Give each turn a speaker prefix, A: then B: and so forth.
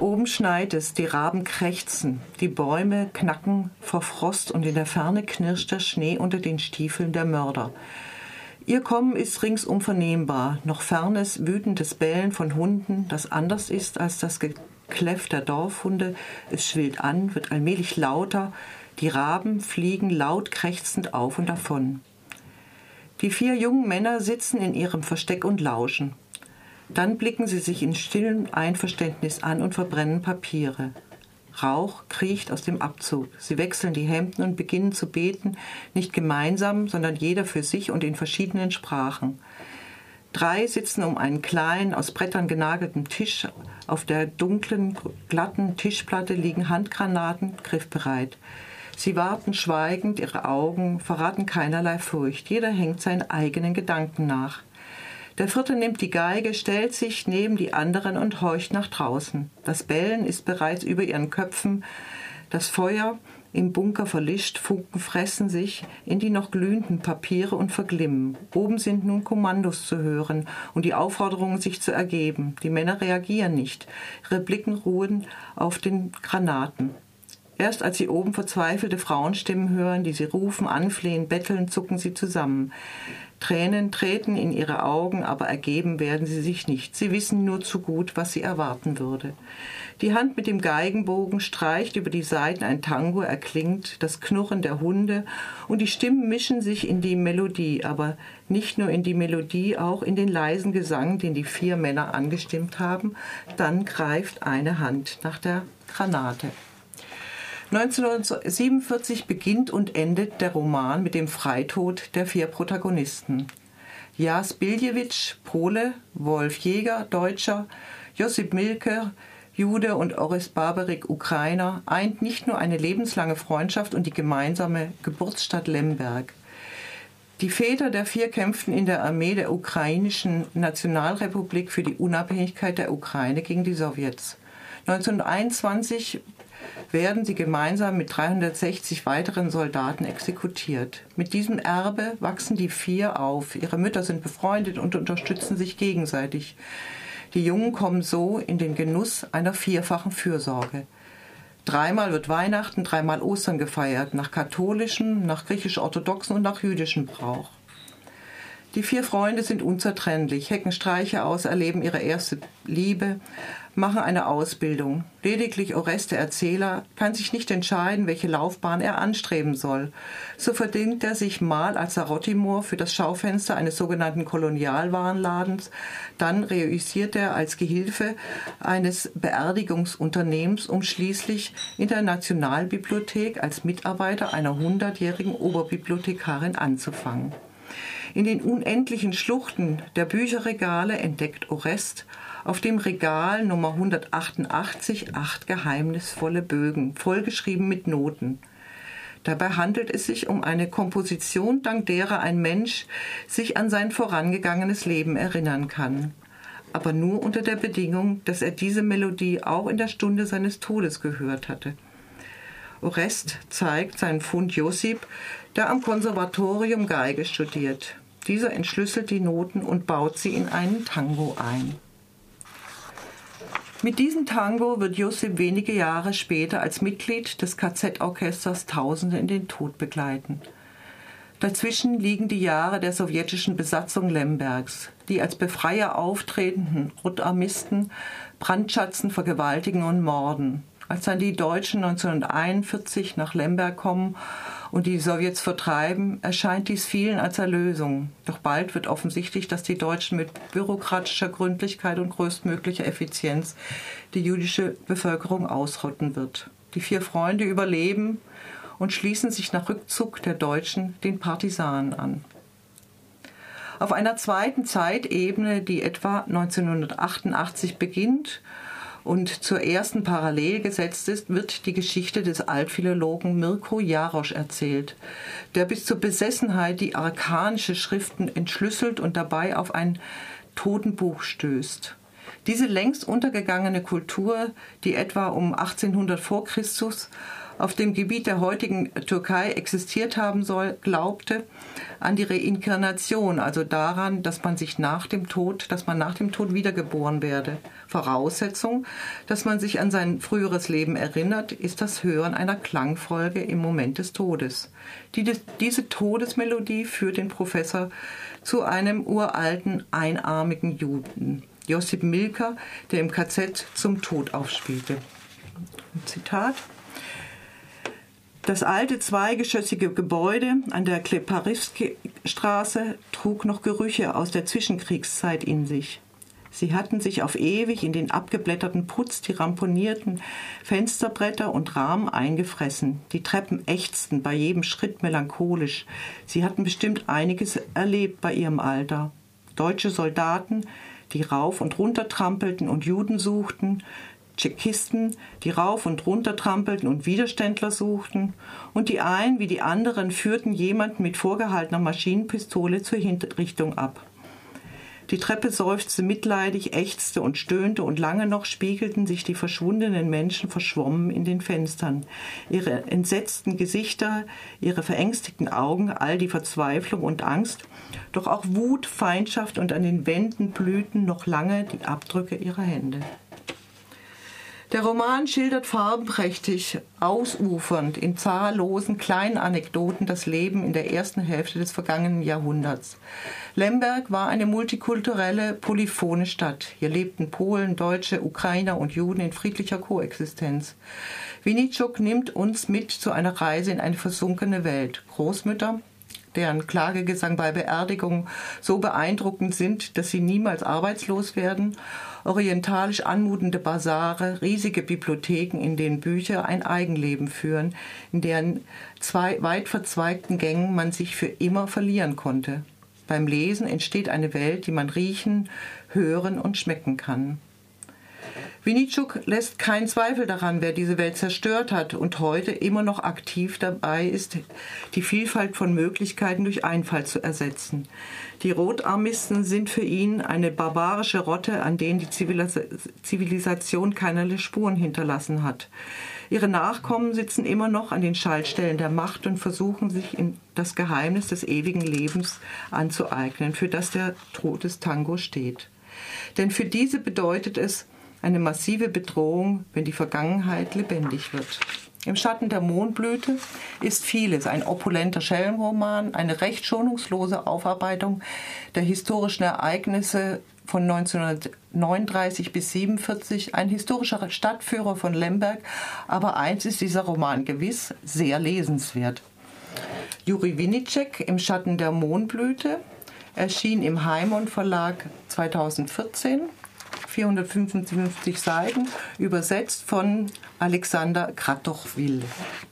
A: Oben schneit es, die Raben krächzen, die Bäume knacken vor Frost und in der Ferne knirscht der Schnee unter den Stiefeln der Mörder. Ihr Kommen ist ringsum vernehmbar, noch fernes, wütendes Bellen von Hunden, das anders ist als das Gekläff der Dorfhunde. Es schwillt an, wird allmählich lauter, die Raben fliegen laut krächzend auf und davon. Die vier jungen Männer sitzen in ihrem Versteck und lauschen. Dann blicken sie sich in stillem Einverständnis an und verbrennen Papiere. Rauch kriecht aus dem Abzug. Sie wechseln die Hemden und beginnen zu beten, nicht gemeinsam, sondern jeder für sich und in verschiedenen Sprachen. Drei sitzen um einen kleinen, aus Brettern genagelten Tisch. Auf der dunklen, glatten Tischplatte liegen Handgranaten, griffbereit. Sie warten schweigend, ihre Augen verraten keinerlei Furcht. Jeder hängt seinen eigenen Gedanken nach. Der vierte nimmt die Geige, stellt sich neben die anderen und horcht nach draußen. Das Bellen ist bereits über ihren Köpfen. Das Feuer im Bunker verlischt, Funken fressen sich in die noch glühenden Papiere und verglimmen. Oben sind nun Kommandos zu hören und die Aufforderung, sich zu ergeben. Die Männer reagieren nicht. Ihre Blicken ruhen auf den Granaten. Erst als sie oben verzweifelte Frauenstimmen hören, die sie rufen, anflehen, betteln, zucken sie zusammen. Tränen treten in ihre Augen, aber ergeben werden sie sich nicht. Sie wissen nur zu gut, was sie erwarten würde. Die Hand mit dem Geigenbogen streicht über die Saiten ein Tango, erklingt das Knurren der Hunde und die Stimmen mischen sich in die Melodie, aber nicht nur in die Melodie, auch in den leisen Gesang, den die vier Männer angestimmt haben. Dann greift eine Hand nach der Granate. 1947 beginnt und endet der Roman mit dem Freitod der vier Protagonisten. Jas Biljewitsch, Pole, Wolf Jäger, Deutscher, Josip Milke, Jude und Oris Barberik, Ukrainer, eint nicht nur eine lebenslange Freundschaft und die gemeinsame Geburtsstadt Lemberg. Die Väter der vier kämpften in der Armee der ukrainischen Nationalrepublik für die Unabhängigkeit der Ukraine gegen die Sowjets. 1921 werden sie gemeinsam mit 360 weiteren Soldaten exekutiert. Mit diesem Erbe wachsen die vier auf. Ihre Mütter sind befreundet und unterstützen sich gegenseitig. Die Jungen kommen so in den Genuss einer vierfachen Fürsorge. Dreimal wird Weihnachten, dreimal Ostern gefeiert, nach katholischem, nach griechisch-orthodoxen und nach jüdischem Brauch. Die vier Freunde sind unzertrennlich, hecken Streiche aus, erleben ihre erste Liebe, machen eine Ausbildung. Lediglich Oreste Erzähler kann sich nicht entscheiden, welche Laufbahn er anstreben soll. So verdingt er sich mal als Sarottimor für das Schaufenster eines sogenannten Kolonialwarenladens, dann reüssiert er als Gehilfe eines Beerdigungsunternehmens, um schließlich in der Nationalbibliothek als Mitarbeiter einer hundertjährigen Oberbibliothekarin anzufangen. In den unendlichen Schluchten der Bücherregale entdeckt Orest auf dem Regal Nummer 188 acht geheimnisvolle Bögen, vollgeschrieben mit Noten. Dabei handelt es sich um eine Komposition, dank derer ein Mensch sich an sein vorangegangenes Leben erinnern kann. Aber nur unter der Bedingung, dass er diese Melodie auch in der Stunde seines Todes gehört hatte. Orest zeigt seinen Fund Josip, der am Konservatorium Geige studiert. Dieser entschlüsselt die Noten und baut sie in einen Tango ein. Mit diesem Tango wird Josip wenige Jahre später als Mitglied des KZ-Orchesters Tausende in den Tod begleiten. Dazwischen liegen die Jahre der sowjetischen Besatzung Lembergs, die als Befreier auftretenden Rotarmisten brandschatzen, vergewaltigen und morden. Als dann die Deutschen 1941 nach Lemberg kommen und die Sowjets vertreiben, erscheint dies vielen als Erlösung. Doch bald wird offensichtlich, dass die Deutschen mit bürokratischer Gründlichkeit und größtmöglicher Effizienz die jüdische Bevölkerung ausrotten wird. Die vier Freunde überleben und schließen sich nach Rückzug der Deutschen den Partisanen an. Auf einer zweiten Zeitebene, die etwa 1988 beginnt und zur ersten parallel gesetzt ist, wird die Geschichte des Altphilologen Mirko Jarosch erzählt, der bis zur Besessenheit die arkanische Schriften entschlüsselt und dabei auf ein Totenbuch stößt. Diese längst untergegangene Kultur, die etwa um 1800 vor Christus auf dem Gebiet der heutigen Türkei existiert haben soll, glaubte an die Reinkarnation, also daran, dass man sich nach dem Tod, dass man nach dem Tod wiedergeboren werde. Voraussetzung, dass man sich an sein früheres Leben erinnert, ist das Hören einer Klangfolge im Moment des Todes. Die, diese Todesmelodie führt den Professor zu einem uralten, einarmigen Juden, Josip Milker, der im KZ zum Tod aufspielte. Zitat. Das alte zweigeschossige Gebäude an der Kleparisky-Straße trug noch Gerüche aus der Zwischenkriegszeit in sich. Sie hatten sich auf ewig in den abgeblätterten Putz, die ramponierten Fensterbretter und Rahmen eingefressen. Die Treppen ächzten bei jedem Schritt melancholisch. Sie hatten bestimmt einiges erlebt bei ihrem Alter. Deutsche Soldaten, die rauf und runter trampelten und Juden suchten, Tschechisten, die rauf und runter trampelten und Widerständler suchten, und die einen wie die anderen führten jemanden mit vorgehaltener Maschinenpistole zur Hinrichtung ab. Die Treppe seufzte mitleidig, ächzte und stöhnte, und lange noch spiegelten sich die verschwundenen Menschen verschwommen in den Fenstern. Ihre entsetzten Gesichter, ihre verängstigten Augen, all die Verzweiflung und Angst, doch auch Wut, Feindschaft und an den Wänden blühten noch lange die Abdrücke ihrer Hände. Der Roman schildert farbenprächtig, ausufernd in zahllosen kleinen Anekdoten das Leben in der ersten Hälfte des vergangenen Jahrhunderts. Lemberg war eine multikulturelle, polyphone Stadt. Hier lebten Polen, Deutsche, Ukrainer und Juden in friedlicher Koexistenz. Winitschuk nimmt uns mit zu einer Reise in eine versunkene Welt. Großmütter, deren Klagegesang bei Beerdigungen so beeindruckend sind, dass sie niemals arbeitslos werden, orientalisch anmutende Basare, riesige Bibliotheken, in denen Bücher ein Eigenleben führen, in deren zwei weit verzweigten Gängen man sich für immer verlieren konnte. Beim Lesen entsteht eine Welt, die man riechen, hören und schmecken kann. Winitschuk lässt keinen Zweifel daran, wer diese Welt zerstört hat und heute immer noch aktiv dabei ist, die Vielfalt von Möglichkeiten durch Einfall zu ersetzen. Die Rotarmisten sind für ihn eine barbarische Rotte, an denen die Zivilisation keinerlei Spuren hinterlassen hat. Ihre Nachkommen sitzen immer noch an den Schaltstellen der Macht und versuchen sich in das Geheimnis des ewigen Lebens anzueignen, für das der Todestango steht. Denn für diese bedeutet es, eine massive Bedrohung, wenn die Vergangenheit lebendig wird. Im Schatten der Mondblüte ist vieles, ein opulenter Schellenroman, eine recht schonungslose Aufarbeitung der historischen Ereignisse von 1939 bis 1947, ein historischer Stadtführer von Lemberg, aber eins ist dieser Roman gewiss, sehr lesenswert. Juri Winicek im Schatten der Mondblüte erschien im Heimon Verlag 2014 455 Seiten, übersetzt von Alexander Kratochwil.